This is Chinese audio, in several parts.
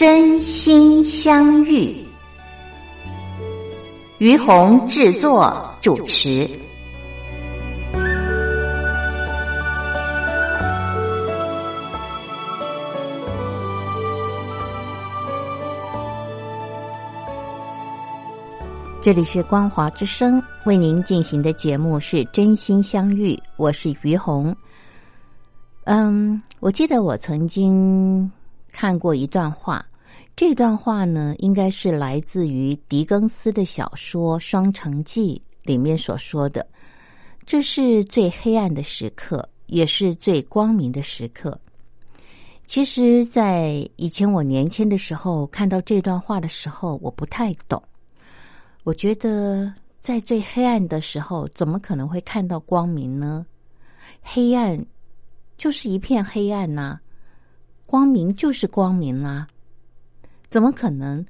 真心相遇，于红制作主持。这里是光华之声为您进行的节目是真心相遇，我是于红。嗯，我记得我曾经看过一段话。这段话呢，应该是来自于狄更斯的小说《双城记》里面所说的。这是最黑暗的时刻，也是最光明的时刻。其实，在以前我年轻的时候看到这段话的时候，我不太懂。我觉得，在最黑暗的时候，怎么可能会看到光明呢？黑暗就是一片黑暗呐，光明就是光明啦。怎么可能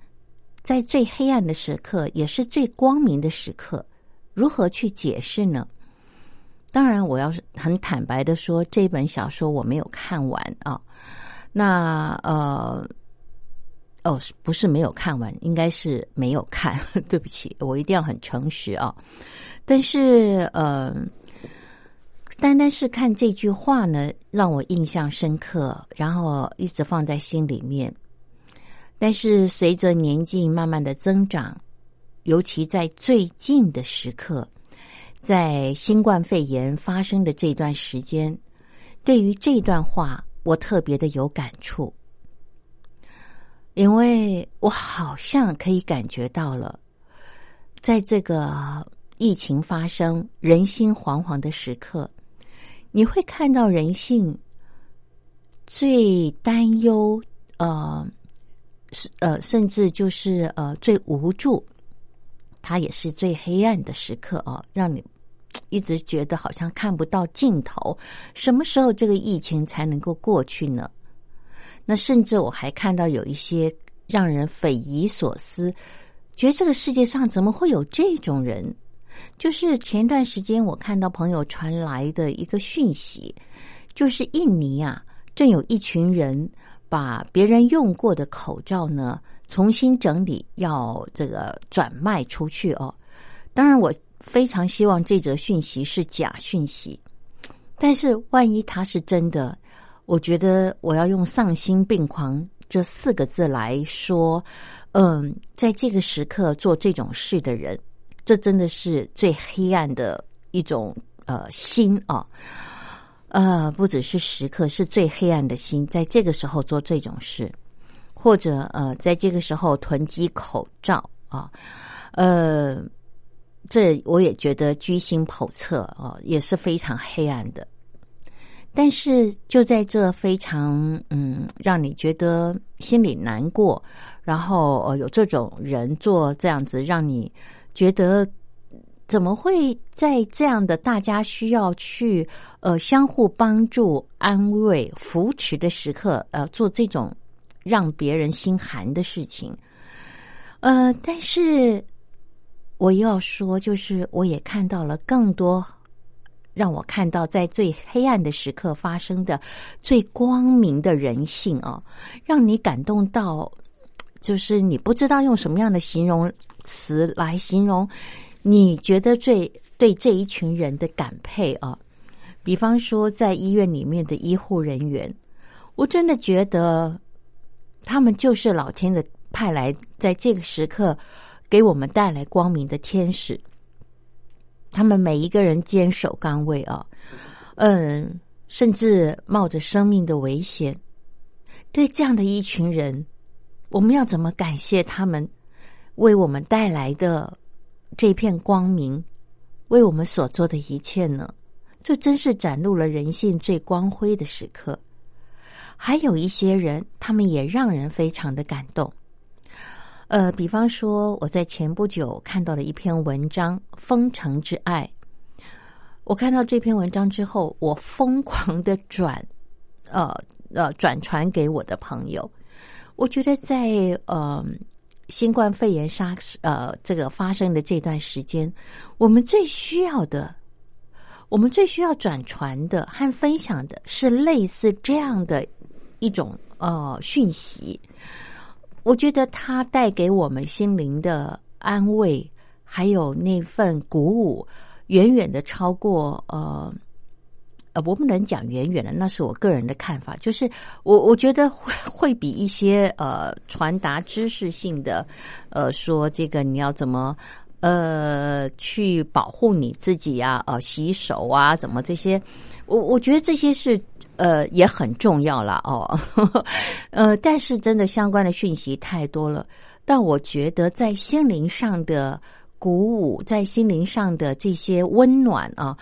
在最黑暗的时刻也是最光明的时刻？如何去解释呢？当然，我要是很坦白的说，这本小说我没有看完啊。那呃，哦，不是没有看完，应该是没有看。对不起，我一定要很诚实啊。但是呃，单单是看这句话呢，让我印象深刻，然后一直放在心里面。但是随着年纪慢慢的增长，尤其在最近的时刻，在新冠肺炎发生的这段时间，对于这段话我特别的有感触，因为我好像可以感觉到了，在这个疫情发生、人心惶惶的时刻，你会看到人性最担忧，呃。是呃，甚至就是呃，最无助，它也是最黑暗的时刻哦，让你一直觉得好像看不到尽头。什么时候这个疫情才能够过去呢？那甚至我还看到有一些让人匪夷所思，觉得这个世界上怎么会有这种人？就是前段时间我看到朋友传来的一个讯息，就是印尼啊，正有一群人。把别人用过的口罩呢重新整理，要这个转卖出去哦。当然，我非常希望这则讯息是假讯息，但是万一它是真的，我觉得我要用丧心病狂这四个字来说。嗯，在这个时刻做这种事的人，这真的是最黑暗的一种呃心啊。呃，不只是时刻，是最黑暗的心，在这个时候做这种事，或者呃，在这个时候囤积口罩啊，呃，这我也觉得居心叵测啊，也是非常黑暗的。但是就在这非常嗯，让你觉得心里难过，然后呃，有这种人做这样子，让你觉得。怎么会在这样的大家需要去呃相互帮助、安慰、扶持的时刻，呃，做这种让别人心寒的事情？呃，但是我又要说，就是我也看到了更多让我看到在最黑暗的时刻发生的最光明的人性哦，让你感动到，就是你不知道用什么样的形容词来形容。你觉得最对这一群人的感佩啊？比方说，在医院里面的医护人员，我真的觉得他们就是老天的派来，在这个时刻给我们带来光明的天使。他们每一个人坚守岗位啊，嗯，甚至冒着生命的危险。对这样的一群人，我们要怎么感谢他们为我们带来的？这片光明为我们所做的一切呢？这真是展露了人性最光辉的时刻。还有一些人，他们也让人非常的感动。呃，比方说，我在前不久看到了一篇文章《封城之爱》。我看到这篇文章之后，我疯狂的转，呃呃，转传给我的朋友。我觉得在呃新冠肺炎杀呃这个发生的这段时间，我们最需要的，我们最需要转传的和分享的是类似这样的一种呃讯息。我觉得它带给我们心灵的安慰，还有那份鼓舞，远远的超过呃呃，我不能讲远远的，那是我个人的看法。就是我我觉得会会比一些呃传达知识性的呃说这个你要怎么呃去保护你自己呀，呃洗手啊，怎么这些，我我觉得这些是。呃，也很重要了哦，呃，但是真的相关的讯息太多了。但我觉得在心灵上的鼓舞，在心灵上的这些温暖啊，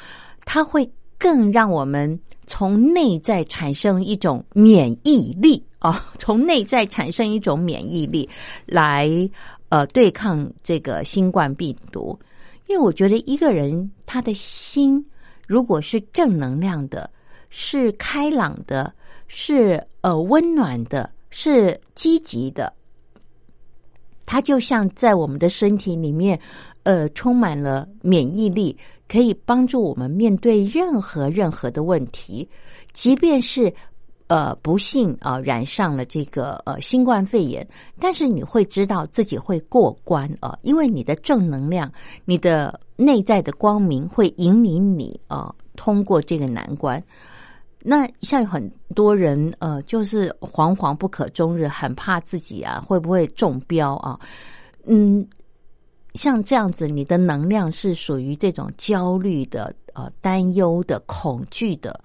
它会更让我们从内在产生一种免疫力啊，从内在产生一种免疫力来呃对抗这个新冠病毒。因为我觉得一个人他的心如果是正能量的。是开朗的，是呃温暖的，是积极的。它就像在我们的身体里面，呃，充满了免疫力，可以帮助我们面对任何任何的问题。即便是呃不幸啊染上了这个呃新冠肺炎，但是你会知道自己会过关啊，因为你的正能量，你的内在的光明会引领你啊通过这个难关。那像很多人呃，就是惶惶不可终日，很怕自己啊会不会中标啊？嗯，像这样子，你的能量是属于这种焦虑的、呃担忧的、恐惧的，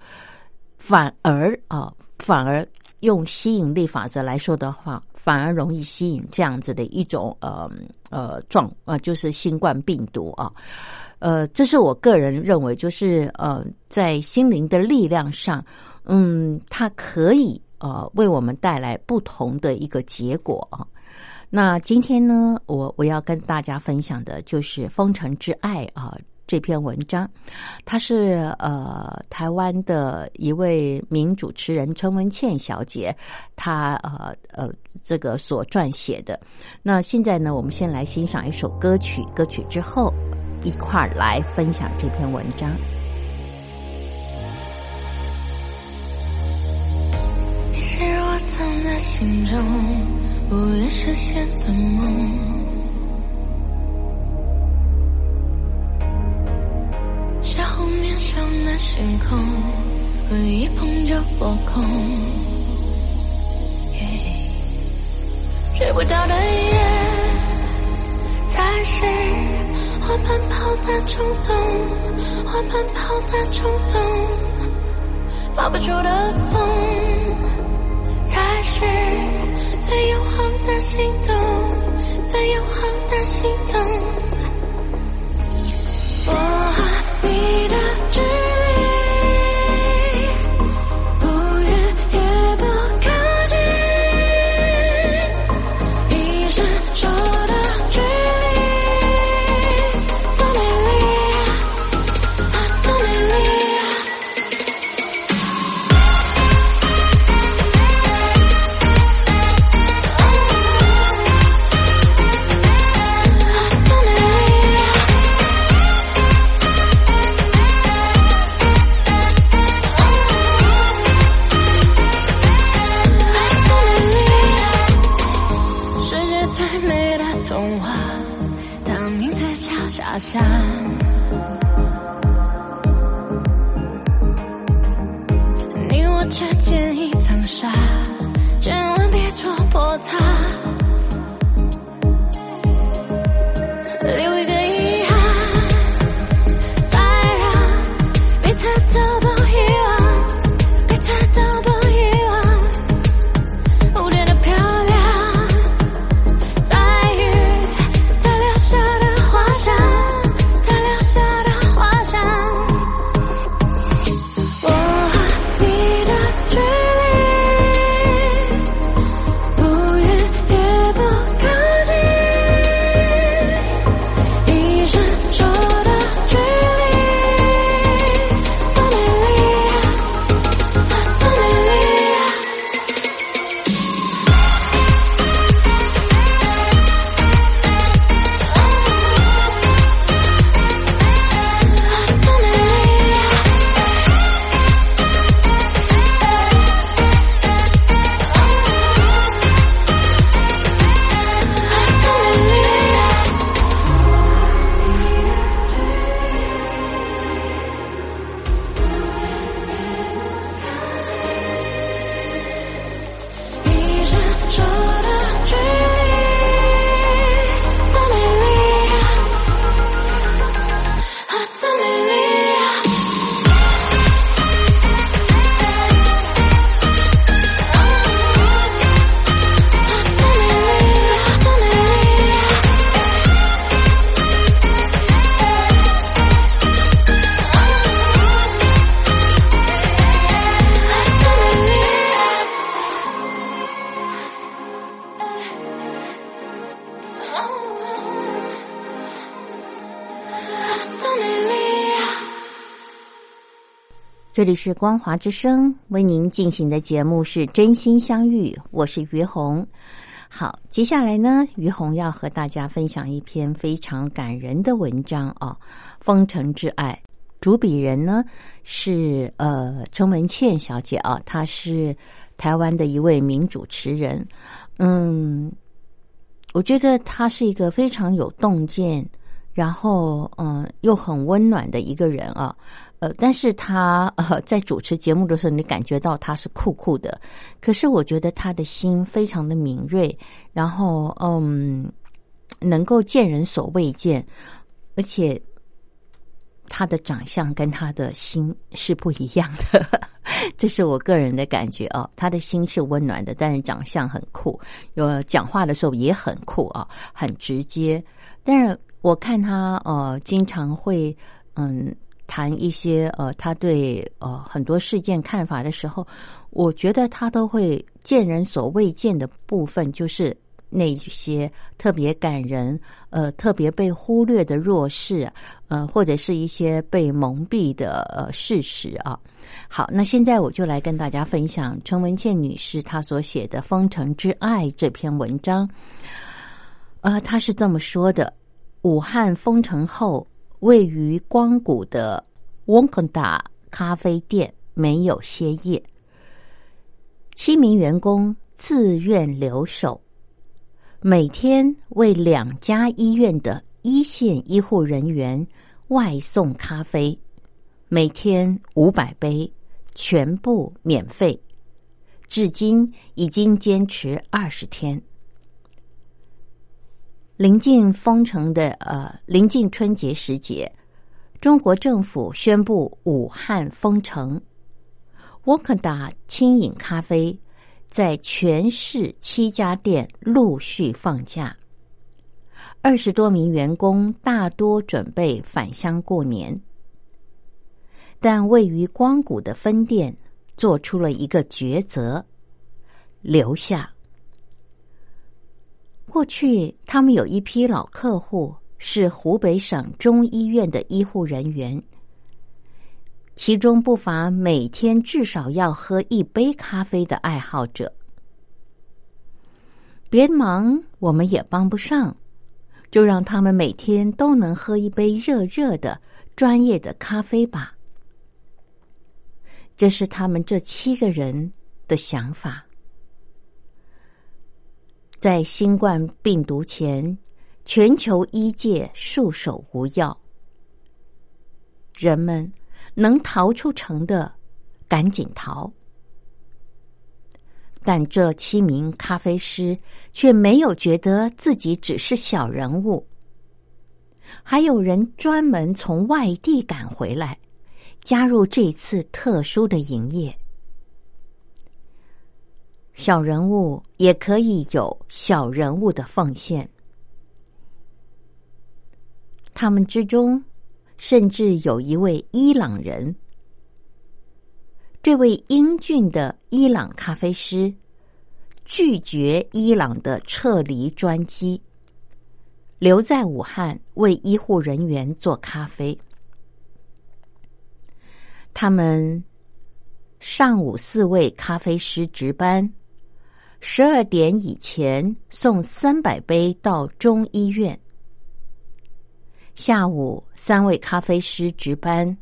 反而啊，反而用吸引力法则来说的话，反而容易吸引这样子的一种呃呃状呃，就是新冠病毒啊。呃，这是我个人认为，就是呃，在心灵的力量上，嗯，它可以呃为我们带来不同的一个结果啊。那今天呢，我我要跟大家分享的就是《封城之爱》啊这篇文章，它是呃台湾的一位名主持人陈文倩小姐，她呃呃这个所撰写的。那现在呢，我们先来欣赏一首歌曲，歌曲之后。一块儿来分享这篇文章。你是我藏在心中不愿实现的梦，是湖面上的星空，和一碰就破空，追不到的夜才是。我奔跑的冲动，我奔跑的冲动，抱不住的风，才是最永恒的心动，最永恒的心动。我和你的距离。好像你我之间一层纱这里是光华之声为您进行的节目是真心相遇，我是于红。好，接下来呢，于红要和大家分享一篇非常感人的文章哦，《封城之爱》。主笔人呢是呃陈文茜小姐啊，她是台湾的一位名主持人。嗯，我觉得她是一个非常有洞见，然后嗯又很温暖的一个人啊。呃，但是他呃在主持节目的时候，你感觉到他是酷酷的，可是我觉得他的心非常的敏锐，然后嗯，能够见人所未见，而且他的长相跟他的心是不一样的，这是我个人的感觉哦。他的心是温暖的，但是长相很酷，有讲话的时候也很酷啊，很直接。但是我看他呃，经常会嗯。谈一些呃，他对呃很多事件看法的时候，我觉得他都会见人所未见的部分，就是那些特别感人、呃特别被忽略的弱势，呃或者是一些被蒙蔽的呃事实啊。好，那现在我就来跟大家分享陈文倩女士她所写的《封城之爱》这篇文章。呃，她是这么说的：武汉封城后。位于光谷的沃肯达咖啡店没有歇业，七名员工自愿留守，每天为两家医院的一线医护人员外送咖啡，每天五百杯，全部免费。至今已经坚持二十天。临近封城的呃，临近春节时节，中国政府宣布武汉封城。沃克达轻饮咖啡在全市七家店陆续放假，二十多名员工大多准备返乡过年，但位于光谷的分店做出了一个抉择，留下。过去，他们有一批老客户是湖北省中医院的医护人员，其中不乏每天至少要喝一杯咖啡的爱好者。别忙，我们也帮不上，就让他们每天都能喝一杯热热的专业的咖啡吧。这是他们这七个人的想法。在新冠病毒前，全球医界束手无药。人们能逃出城的，赶紧逃。但这七名咖啡师却没有觉得自己只是小人物。还有人专门从外地赶回来，加入这次特殊的营业。小人物也可以有小人物的奉献。他们之中，甚至有一位伊朗人。这位英俊的伊朗咖啡师拒绝伊朗的撤离专机，留在武汉为医护人员做咖啡。他们上午四位咖啡师值班。十二点以前送三百杯到中医院。下午三位咖啡师值班，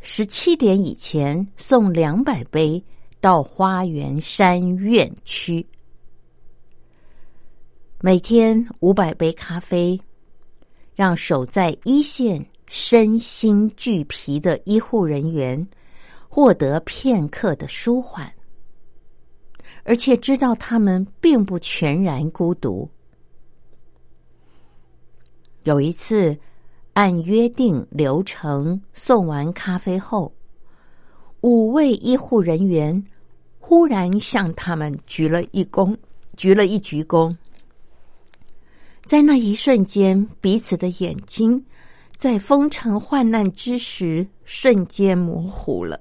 十七点以前送两百杯到花园山院区。每天五百杯咖啡，让守在一线身心俱疲的医护人员获得片刻的舒缓。而且知道他们并不全然孤独。有一次，按约定流程送完咖啡后，五位医护人员忽然向他们鞠了一躬，鞠了一鞠躬。在那一瞬间，彼此的眼睛在风尘患难之时瞬间模糊了。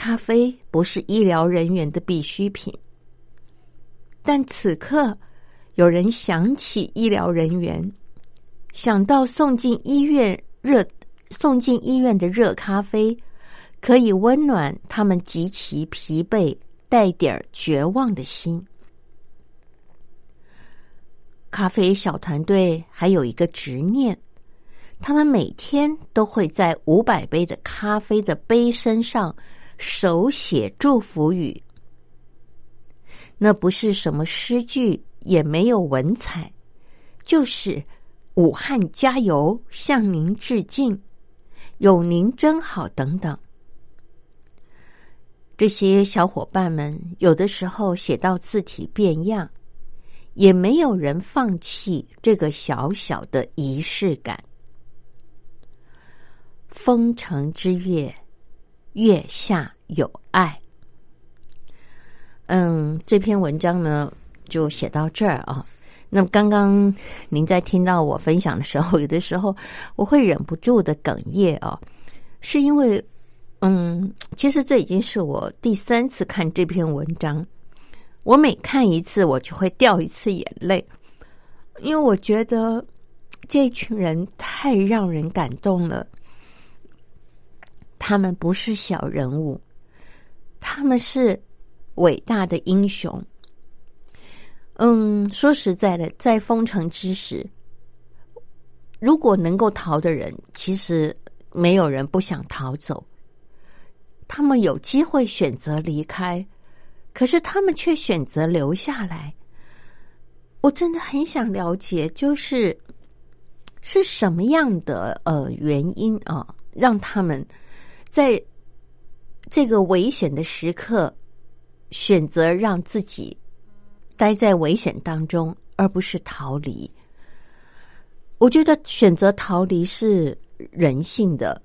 咖啡不是医疗人员的必需品，但此刻有人想起医疗人员，想到送进医院热送进医院的热咖啡，可以温暖他们极其疲惫、带点儿绝望的心。咖啡小团队还有一个执念，他们每天都会在五百杯的咖啡的杯身上手写祝福语。那不是什么诗句，也没有文采，就是“武汉加油”，向您致敬，有您真好等等。这些小伙伴们有的时候写到字体变样。也没有人放弃这个小小的仪式感。封城之月，月下有爱。嗯，这篇文章呢就写到这儿啊。那么刚刚您在听到我分享的时候，有的时候我会忍不住的哽咽啊，是因为嗯，其实这已经是我第三次看这篇文章。我每看一次，我就会掉一次眼泪，因为我觉得这群人太让人感动了。他们不是小人物，他们是伟大的英雄。嗯，说实在的，在封城之时，如果能够逃的人，其实没有人不想逃走。他们有机会选择离开。可是他们却选择留下来，我真的很想了解，就是是什么样的呃原因啊，让他们在这个危险的时刻选择让自己待在危险当中，而不是逃离。我觉得选择逃离是人性的，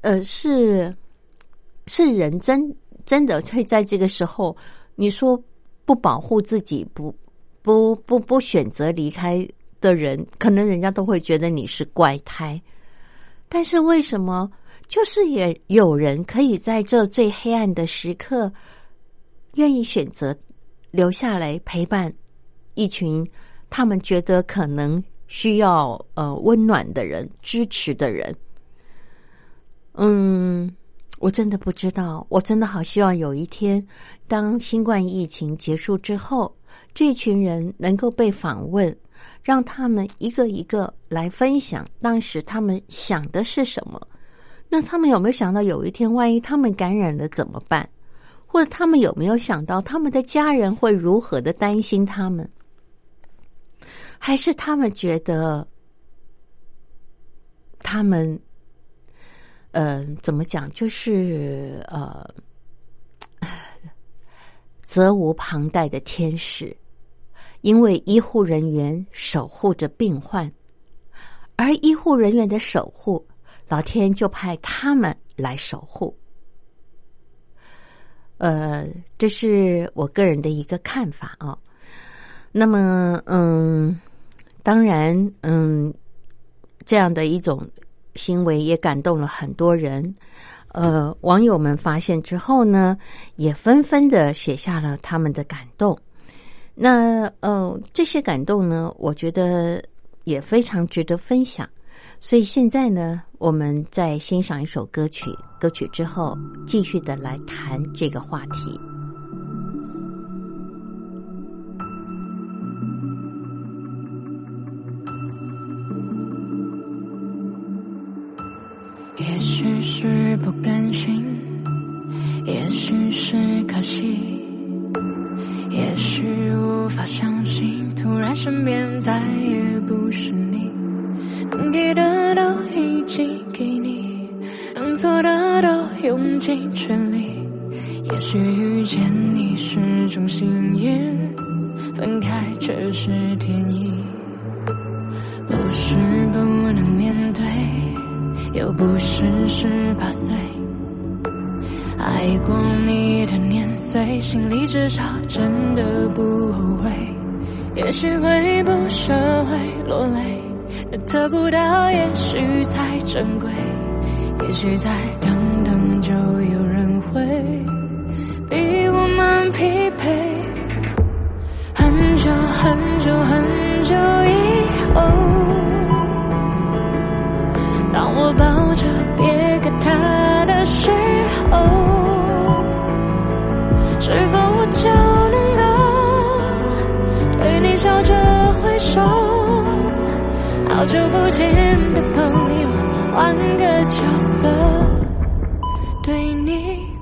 呃，是是人真。真的会在这个时候，你说不保护自己，不不不不选择离开的人，可能人家都会觉得你是怪胎。但是为什么就是也有人可以在这最黑暗的时刻，愿意选择留下来陪伴一群他们觉得可能需要呃温暖的人、支持的人？嗯。我真的不知道，我真的好希望有一天，当新冠疫情结束之后，这群人能够被访问，让他们一个一个来分享当时他们想的是什么。那他们有没有想到有一天，万一他们感染了怎么办？或者他们有没有想到他们的家人会如何的担心他们？还是他们觉得他们？呃，怎么讲？就是呃，责无旁贷的天使，因为医护人员守护着病患，而医护人员的守护，老天就派他们来守护。呃，这是我个人的一个看法啊。那么，嗯，当然，嗯，这样的一种。行为也感动了很多人，呃，网友们发现之后呢，也纷纷的写下了他们的感动。那呃，这些感动呢，我觉得也非常值得分享。所以现在呢，我们在欣赏一首歌曲，歌曲之后，继续的来谈这个话题。也许是不甘心，也许是可惜，也许无法相信，突然身边再也不是用尽全力。也许遇见你是种幸运，分开却是天意，不是不能面对。又不是十八岁，爱过你的年岁，心里至少真的不后悔。也许会不舍，会落泪，得不到也许才珍贵。也许在等，就有人会比我们匹配。很久很久很久以后。当我抱着别个他的时候，是否我就能够对你笑着挥手？好久不见的朋友，换个角色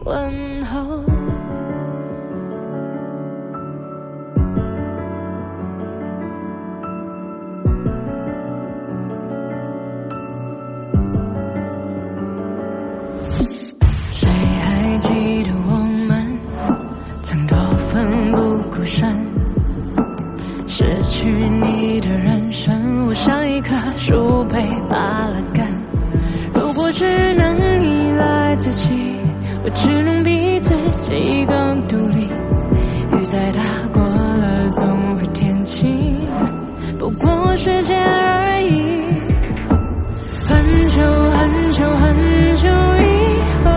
问候。谁还记得我们曾多奋不顾身？失去你的人生，我像一棵树被拔了根。如果只能依赖自己，我只能逼自己更独立。雨再大过了总会天晴，不过时间而已。很久很久很久以后，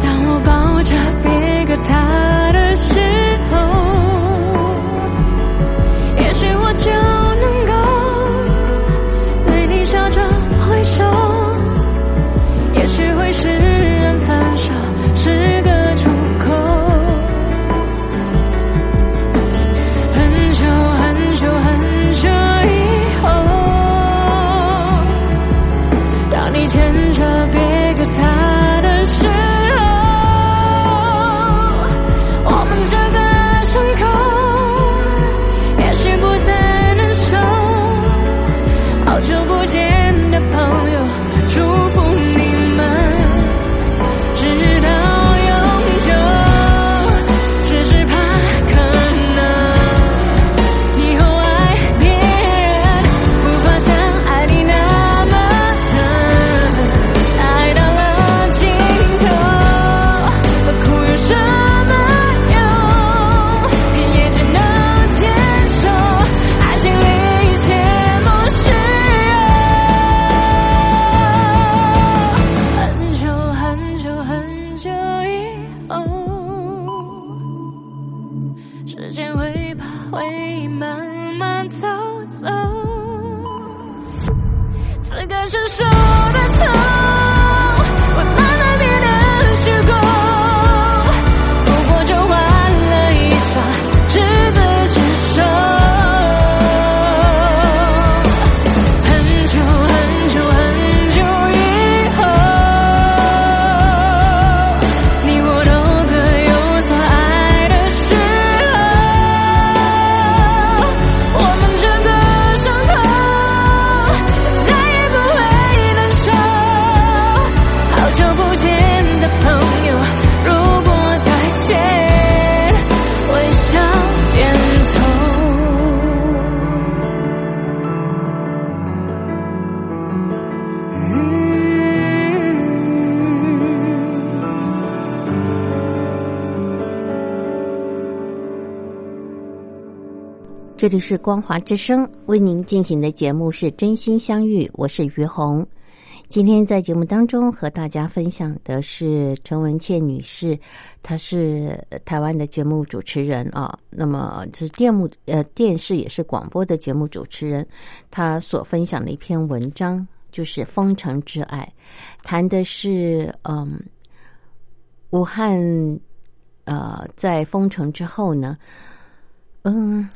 当我抱着别个他是这里是光华之声为您进行的节目是真心相遇，我是于红。今天在节目当中和大家分享的是陈文倩女士，她是台湾的节目主持人啊，那么这是电目呃电视也是广播的节目主持人，她所分享的一篇文章就是《封城之爱》，谈的是嗯武汉呃在封城之后呢，嗯。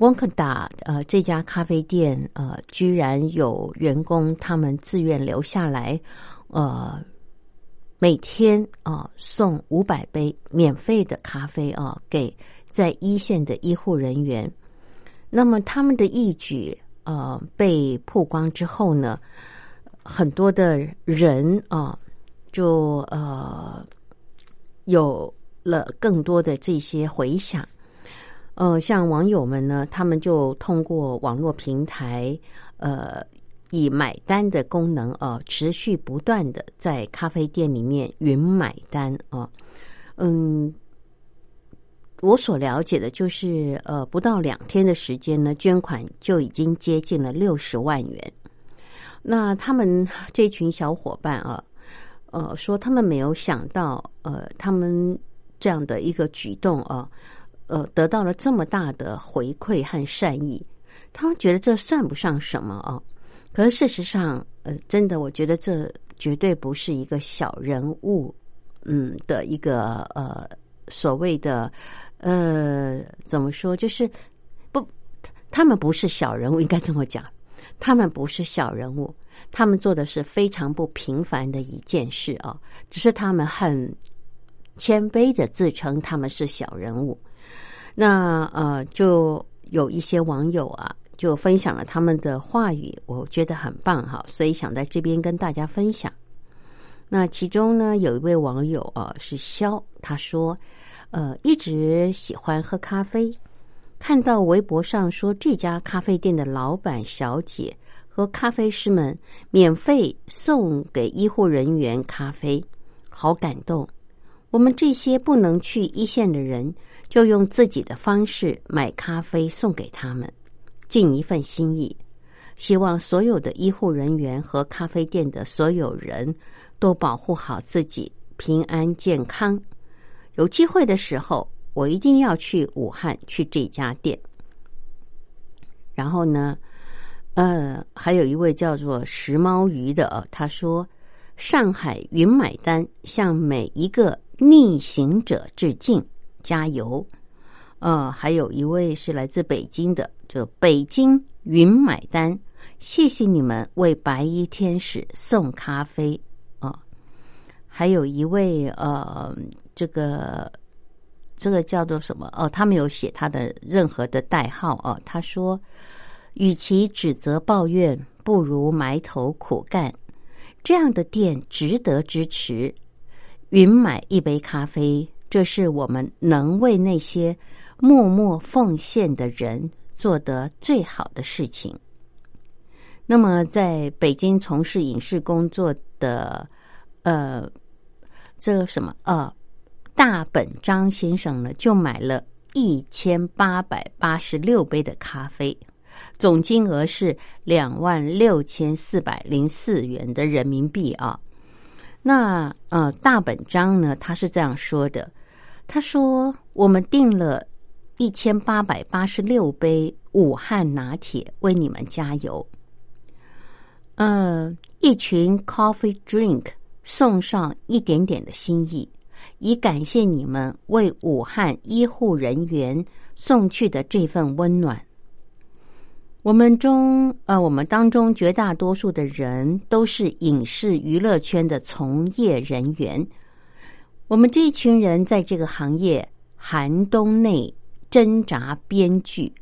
温克达呃这家咖啡店呃居然有员工他们自愿留下来，呃每天啊、呃送五百杯免费的咖啡啊、给在一线的医护人员。那么他们的义举呃被曝光之后呢，很多的人啊、就呃有了更多的这些回响。呃，像网友们呢，他们就通过网络平台，呃，以买单的功能，呃，持续不断的在咖啡店里面云买单啊、嗯，我所了解的就是，呃，不到两天的时间呢，捐款就已经接近了六十万元。那他们这群小伙伴啊，呃，说他们没有想到，呃，他们这样的一个举动啊。呃，得到了这么大的回馈和善意，他们觉得这算不上什么啊。可是事实上，呃，真的，我觉得这绝对不是一个小人物，嗯的一个呃所谓的呃怎么说，就是不，他们不是小人物，应该这么讲，他们不是小人物，他们做的是非常不平凡的一件事啊，只是他们很谦卑的自称他们是小人物。那呃，就有一些网友啊。就分享了他们的话语，我觉得很棒哈，所以想在这边跟大家分享。那其中呢，有一位网友啊是肖，他说，呃，一直喜欢喝咖啡，看到微博上说这家咖啡店的老板小姐和咖啡师们免费送给医护人员咖啡，好感动。我们这些不能去一线的人，就用自己的方式买咖啡送给他们。尽一份心意，希望所有的医护人员和咖啡店的所有人都保护好自己，平安健康。有机会的时候，我一定要去武汉去这家店。然后呢，呃，还有一位叫做石猫鱼的，他说：“上海云买单向每一个逆行者致敬，加油。”呃，还有一位是来自北京的。就北京云买单，谢谢你们为白衣天使送咖啡啊！还有一位呃，这个这个叫做什么？哦，他没有写他的任何的代号哦。他说，与其指责抱怨，不如埋头苦干。这样的店值得支持。云买一杯咖啡，这是我们能为那些默默奉献的人。做得最好的事情。那么，在北京从事影视工作的，呃，这个什么呃，大本张先生呢，就买了一千八百八十六杯的咖啡，总金额是两万六千四百零四元的人民币啊。那呃，大本章呢，他是这样说的：“他说，我们订了。”一千八百八十六杯武汉拿铁，为你们加油。嗯，一群 coffee drink 送上一点点的心意，以感谢你们为武汉医护人员送去的这份温暖。我们中，呃，我们当中绝大多数的人都是影视娱乐圈的从业人员。我们这一群人在这个行业寒冬内。挣扎，编剧、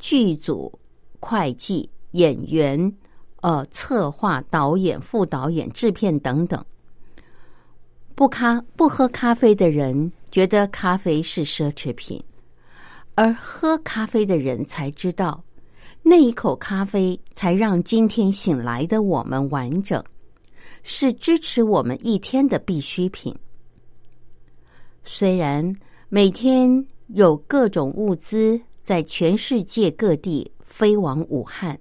剧组、会计、演员、呃，策划、导演、副导演、制片等等。不咖不喝咖啡的人觉得咖啡是奢侈品，而喝咖啡的人才知道，那一口咖啡才让今天醒来的我们完整，是支持我们一天的必需品。虽然每天。有各种物资在全世界各地飞往武汉，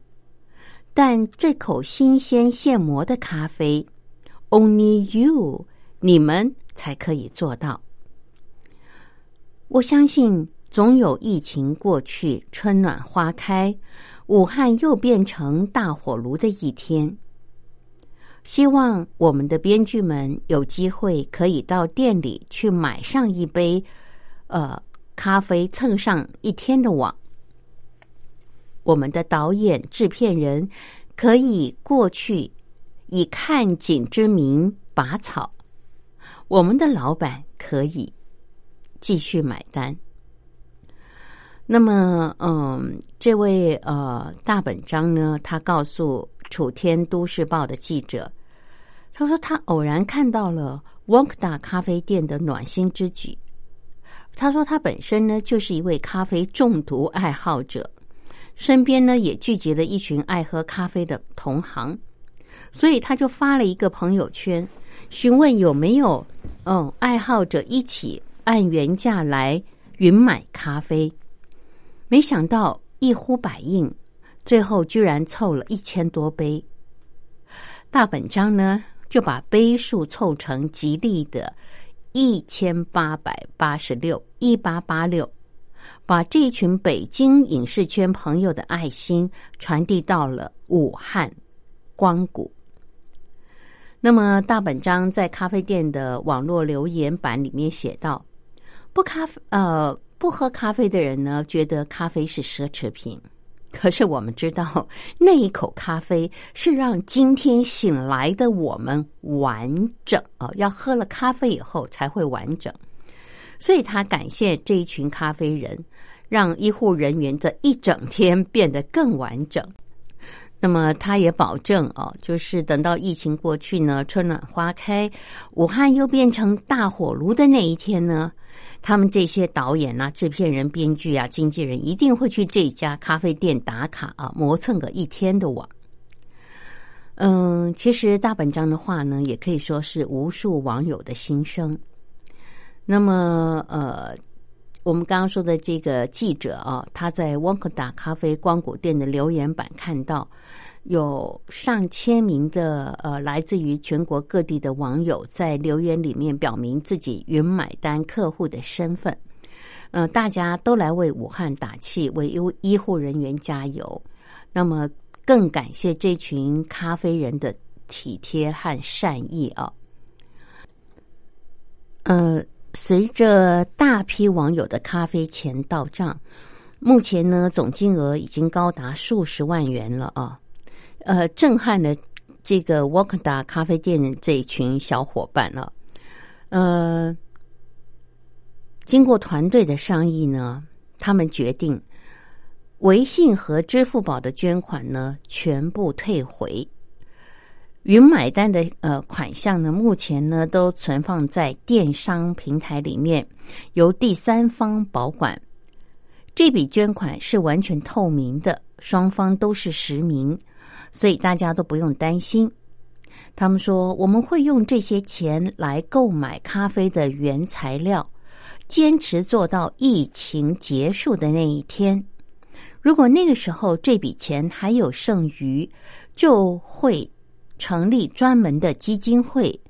但这口新鲜现磨的咖啡，Only you，你们才可以做到。我相信，总有疫情过去，春暖花开，武汉又变成大火炉的一天。希望我们的编剧们有机会可以到店里去买上一杯，呃。咖啡蹭上一天的网，我们的导演、制片人可以过去以看景之名拔草，我们的老板可以继续买单。那么，嗯，这位呃大本章呢，他告诉《楚天都市报》的记者，他说他偶然看到了旺达咖啡店的暖心之举。他说：“他本身呢，就是一位咖啡中毒爱好者，身边呢也聚集了一群爱喝咖啡的同行，所以他就发了一个朋友圈，询问有没有嗯爱好者一起按原价来云买咖啡。没想到一呼百应，最后居然凑了一千多杯。大本章呢就把杯数凑成吉利的。”一千八百八十六，一八八六，把这一群北京影视圈朋友的爱心传递到了武汉光谷。那么大本章在咖啡店的网络留言板里面写道：“不咖啡，呃，不喝咖啡的人呢，觉得咖啡是奢侈品。可是我们知道，那一口咖啡是让今天醒来的我们完整啊！要喝了咖啡以后才会完整。所以他感谢这一群咖啡人。”让医护人员的一整天变得更完整。那么，他也保证哦，就是等到疫情过去呢，春暖花开，武汉又变成大火炉的那一天呢，他们这些导演啊、制片人、编剧啊、经纪人一定会去这家咖啡店打卡啊，磨蹭个一天的网。嗯，其实大本章的话呢，也可以说是无数网友的心声。那么，呃。我们刚刚说的这个记者啊，他在沃克达咖啡光谷店的留言板看到，有上千名的呃来自于全国各地的网友在留言里面表明自己云买单客户的身份，呃，大家都来为武汉打气，为医医护人员加油。那么，更感谢这群咖啡人的体贴和善意啊，呃。随着大批网友的咖啡钱到账，目前呢总金额已经高达数十万元了啊！呃，震撼了这个沃克达咖啡店的这一群小伙伴了。呃，经过团队的商议呢，他们决定微信和支付宝的捐款呢全部退回。云买单的呃款项呢，目前呢都存放在电商平台里面，由第三方保管。这笔捐款是完全透明的，双方都是实名，所以大家都不用担心。他们说我们会用这些钱来购买咖啡的原材料，坚持做到疫情结束的那一天。如果那个时候这笔钱还有剩余，就会。成立专门的基金会，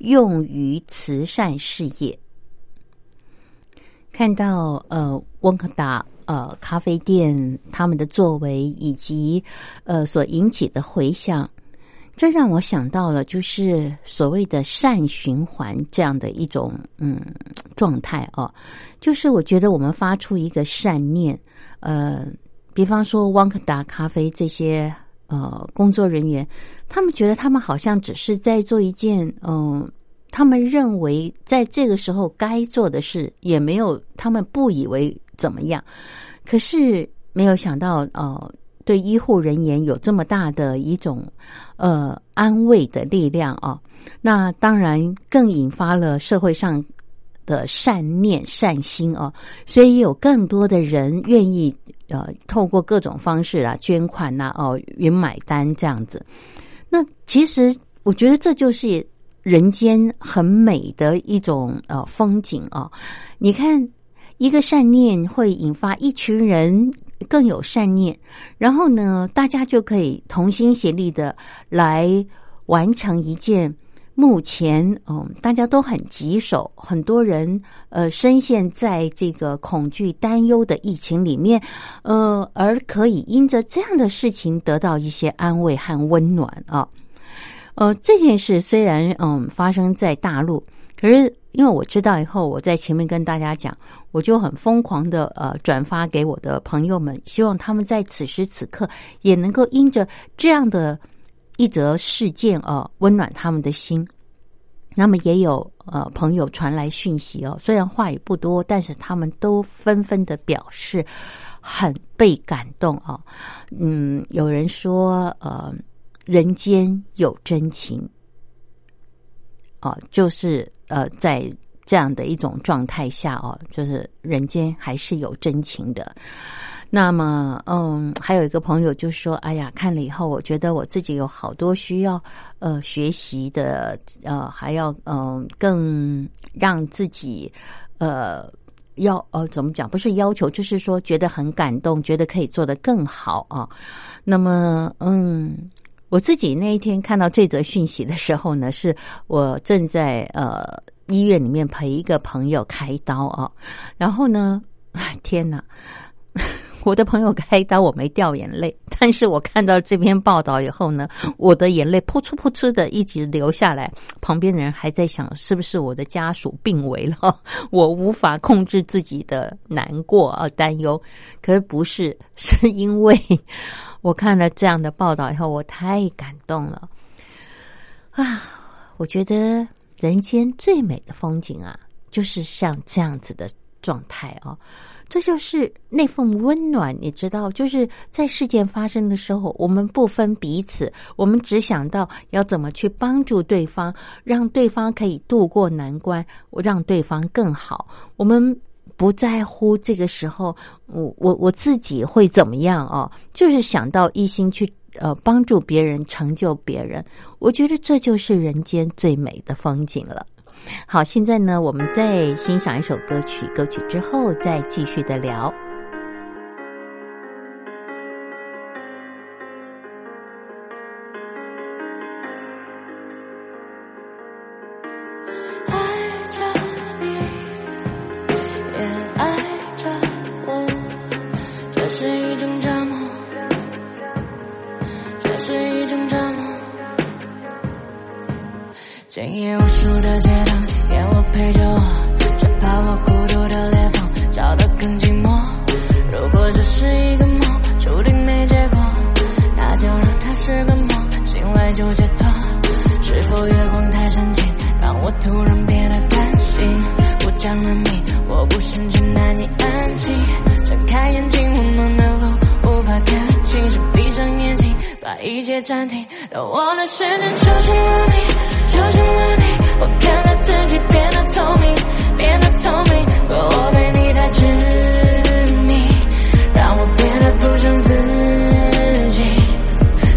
用于慈善事业。看到呃，温克达呃咖啡店他们的作为以及呃所引起的回响，这让我想到了就是所谓的善循环这样的一种嗯状态哦。就是我觉得我们发出一个善念，呃，比方说汪克达咖啡这些。呃，工作人员，他们觉得他们好像只是在做一件，嗯，他们认为在这个时候该做的事，也没有他们不以为怎么样。可是没有想到，呃，对医护人员有这么大的一种呃安慰的力量啊。那当然更引发了社会上的善念、善心啊，所以有更多的人愿意。呃，透过各种方式啊，捐款呐，哦，云买单这样子。那其实我觉得这就是人间很美的一种呃风景啊。你看，一个善念会引发一群人更有善念，然后呢，大家就可以同心协力的来完成一件。目前，嗯，大家都很棘手，很多人呃深陷在这个恐惧、担忧的疫情里面，呃，而可以因着这样的事情得到一些安慰和温暖啊。呃，这件事虽然嗯发生在大陆，可是因为我知道以后，我在前面跟大家讲，我就很疯狂的呃转发给我的朋友们，希望他们在此时此刻也能够因着这样的。一则事件哦，温暖他们的心。那么也有呃朋友传来讯息哦，虽然话语不多，但是他们都纷纷的表示很被感动哦。嗯，有人说呃，人间有真情哦，就是呃在这样的一种状态下哦，就是人间还是有真情的。那么，嗯，还有一个朋友就说：“哎呀，看了以后，我觉得我自己有好多需要呃学习的，呃，还要嗯更让自己呃要呃怎么讲？不是要求，就是说觉得很感动，觉得可以做得更好啊。那么，嗯，我自己那一天看到这则讯息的时候呢，是我正在呃医院里面陪一个朋友开刀啊，然后呢。”天哪！我的朋友开刀，我没掉眼泪，但是我看到这篇报道以后呢，我的眼泪噗哧噗哧的一直流下来。旁边的人还在想，是不是我的家属病危了？我无法控制自己的难过啊，担忧。可是不是，是因为我看了这样的报道以后，我太感动了啊！我觉得人间最美的风景啊，就是像这样子的状态哦。这就是那份温暖，你知道，就是在事件发生的时候，我们不分彼此，我们只想到要怎么去帮助对方，让对方可以度过难关，让对方更好。我们不在乎这个时候，我我我自己会怎么样哦，就是想到一心去呃帮助别人，成就别人。我觉得这就是人间最美的风景了。好，现在呢，我们再欣赏一首歌曲，歌曲之后再继续的聊。今夜无数的街灯，烟火陪着我，却怕我孤独的裂缝照得更寂寞。如果这是一个梦，注定没结果，那就让它是个梦，醒来就解脱。是否月光太深情，让我突然变得感性？不讲了明，我孤身却难以安静。睁开眼睛，我们的路无法看清，是闭上眼睛，把一切暂停。当我的时间抽进了你，抽进了你，我看到自己变得透明，变得透明。可我对你太执迷，让我变得不像自己。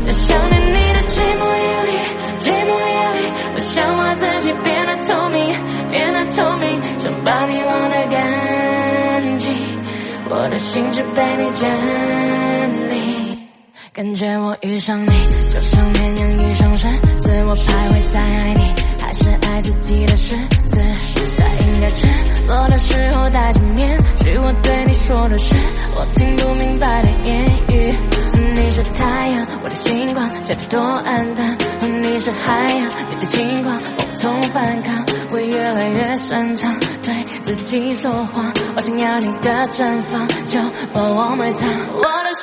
在想念你的寂寞夜里，寂寞夜里，我想把自己变得透明，变得透明，想把你忘得干净。我的心却被你占领。感觉我遇上你，就像绵羊遇上狮子，我徘徊在爱你，还是爱自己的狮子。在应该赤裸的时候戴着面具，我对你说的是我听不明白的言语。你是太阳，我的星光，显得多暗淡。你是海洋，你的轻狂，无从反抗。我越来越擅长对自己说谎，我想要你的绽放，就把我埋葬。我的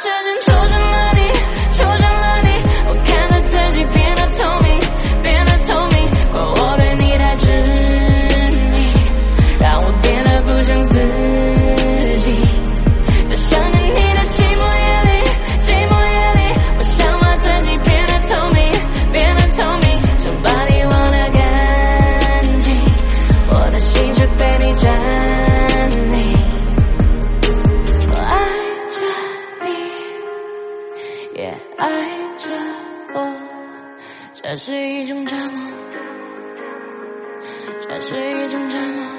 这是一种折磨，这是一种折磨。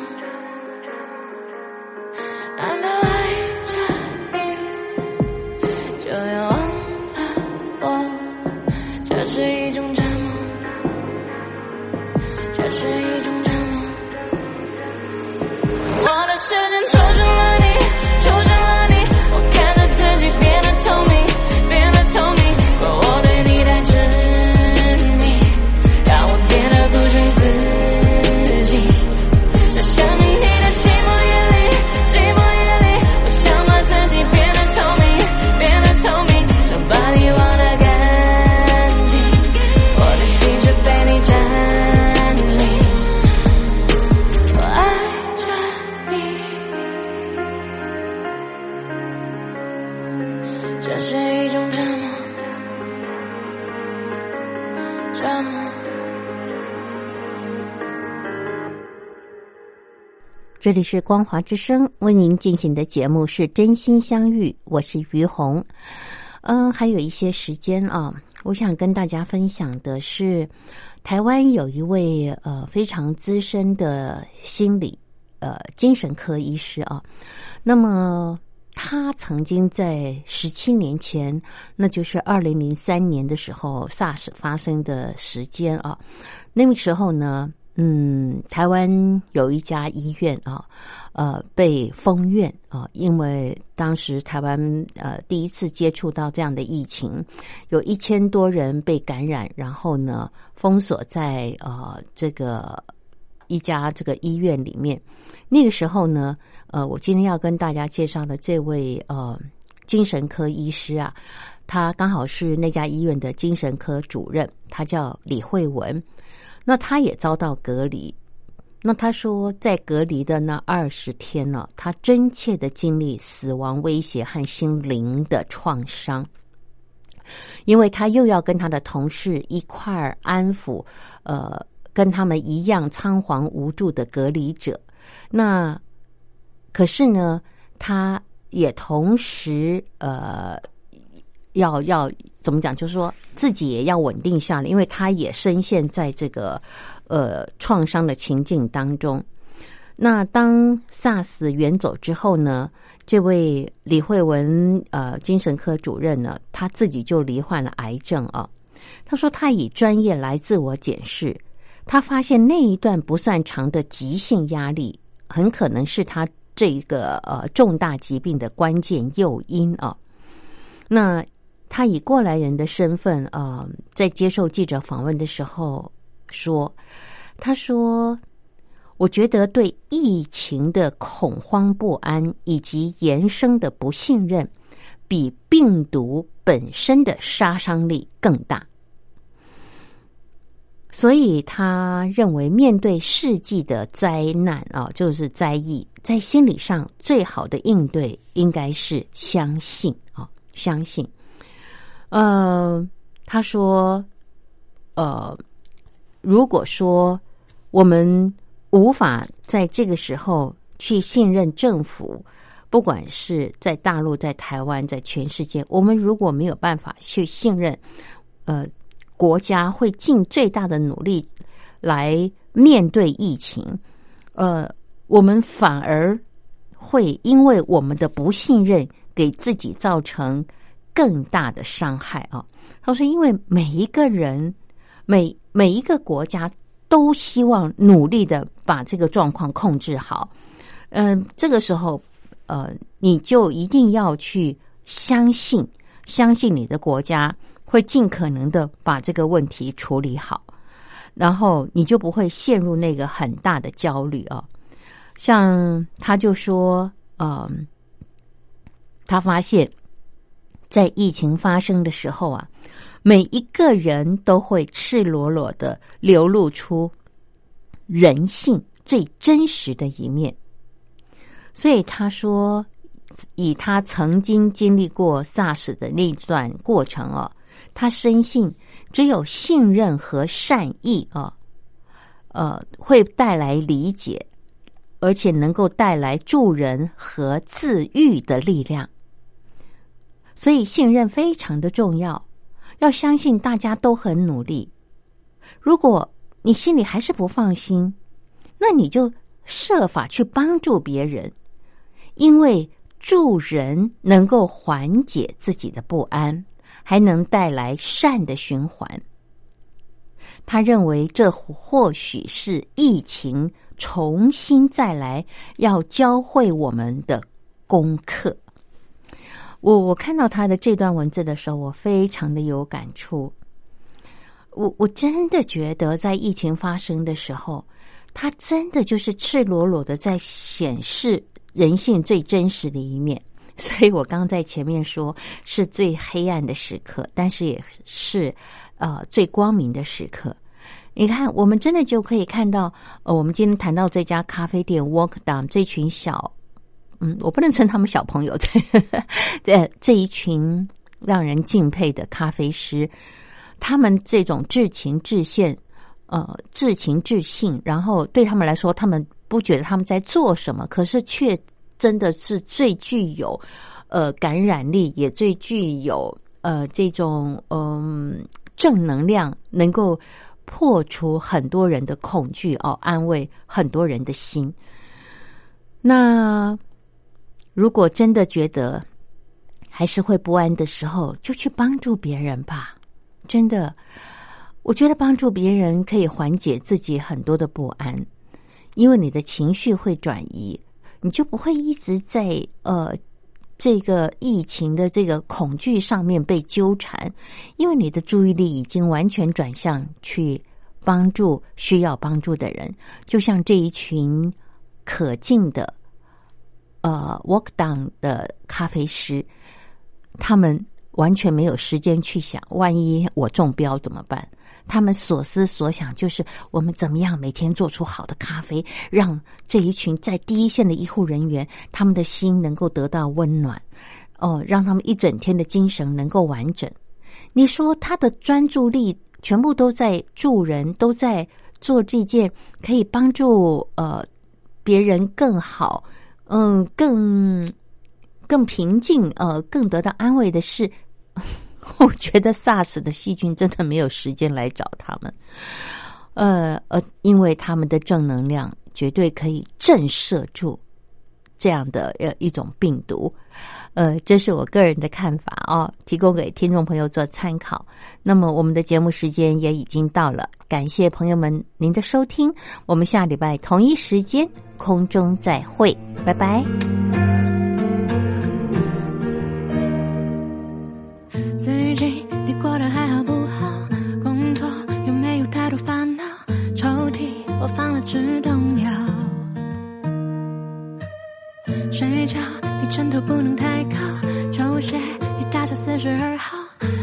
这里是光华之声为您进行的节目是真心相遇，我是于红。嗯，还有一些时间啊，我想跟大家分享的是，台湾有一位呃非常资深的心理呃精神科医师啊，那么他曾经在十七年前，那就是二零零三年的时候，SARS 发生的时间啊，那个时候呢。嗯，台湾有一家医院啊，呃，被封院啊，因为当时台湾呃第一次接触到这样的疫情，有一千多人被感染，然后呢封锁在呃这个一家这个医院里面。那个时候呢，呃，我今天要跟大家介绍的这位呃精神科医师啊，他刚好是那家医院的精神科主任，他叫李慧文。那他也遭到隔离。那他说，在隔离的那二十天呢，他真切的经历死亡威胁和心灵的创伤，因为他又要跟他的同事一块儿安抚，呃，跟他们一样仓皇无助的隔离者。那可是呢，他也同时呃。要要怎么讲？就是说自己也要稳定下来，因为他也深陷在这个呃创伤的情境当中。那当 SARS 远走之后呢？这位李慧文呃精神科主任呢，他自己就罹患了癌症啊。他说他以专业来自我检视，他发现那一段不算长的急性压力，很可能是他这个呃重大疾病的关键诱因啊。那。他以过来人的身份，呃，在接受记者访问的时候说：“他说，我觉得对疫情的恐慌不安以及延伸的不信任，比病毒本身的杀伤力更大。所以他认为，面对世纪的灾难啊，就是灾疫，在心理上最好的应对应该是相信啊，相信。”呃，他说，呃，如果说我们无法在这个时候去信任政府，不管是在大陆、在台湾、在全世界，我们如果没有办法去信任，呃，国家会尽最大的努力来面对疫情，呃，我们反而会因为我们的不信任，给自己造成。更大的伤害啊！他说：“因为每一个人，每每一个国家都希望努力的把这个状况控制好。嗯，这个时候，呃，你就一定要去相信，相信你的国家会尽可能的把这个问题处理好，然后你就不会陷入那个很大的焦虑啊。像他就说，嗯，他发现。”在疫情发生的时候啊，每一个人都会赤裸裸的流露出人性最真实的一面。所以他说，以他曾经经历过 SARS 的那段过程啊，他深信只有信任和善意啊，呃，会带来理解，而且能够带来助人和自愈的力量。所以，信任非常的重要，要相信大家都很努力。如果你心里还是不放心，那你就设法去帮助别人，因为助人能够缓解自己的不安，还能带来善的循环。他认为，这或许是疫情重新再来要教会我们的功课。我我看到他的这段文字的时候，我非常的有感触。我我真的觉得，在疫情发生的时候，他真的就是赤裸裸的在显示人性最真实的一面。所以我刚在前面说是最黑暗的时刻，但是也是呃最光明的时刻。你看，我们真的就可以看到，呃，我们今天谈到这家咖啡店 Walk Down 这群小。嗯，我不能称他们小朋友。这这一群让人敬佩的咖啡师，他们这种至情至现，呃，至情至性，然后对他们来说，他们不觉得他们在做什么，可是却真的是最具有呃感染力，也最具有呃这种嗯正能量，能够破除很多人的恐惧哦，安慰很多人的心。那。如果真的觉得还是会不安的时候，就去帮助别人吧。真的，我觉得帮助别人可以缓解自己很多的不安，因为你的情绪会转移，你就不会一直在呃这个疫情的这个恐惧上面被纠缠，因为你的注意力已经完全转向去帮助需要帮助的人，就像这一群可敬的呃 walk down 的咖啡师，他们完全没有时间去想，万一我中标怎么办？他们所思所想就是我们怎么样每天做出好的咖啡，让这一群在第一线的医护人员，他们的心能够得到温暖，哦，让他们一整天的精神能够完整。你说他的专注力全部都在助人，都在做这件可以帮助呃别人更好，嗯，更更平静，呃，更得到安慰的是。我觉得 SARS 的细菌真的没有时间来找他们，呃呃，因为他们的正能量绝对可以震慑住这样的呃一种病毒，呃，这是我个人的看法哦，提供给听众朋友做参考。那么我们的节目时间也已经到了，感谢朋友们您的收听，我们下礼拜同一时间空中再会，拜拜。最近你过得还好不好？工作有没有太多烦恼？抽屉我放了止痛药。睡觉你枕头不能太高，球鞋你大小四十二号。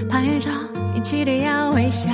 拍照你记得要微笑。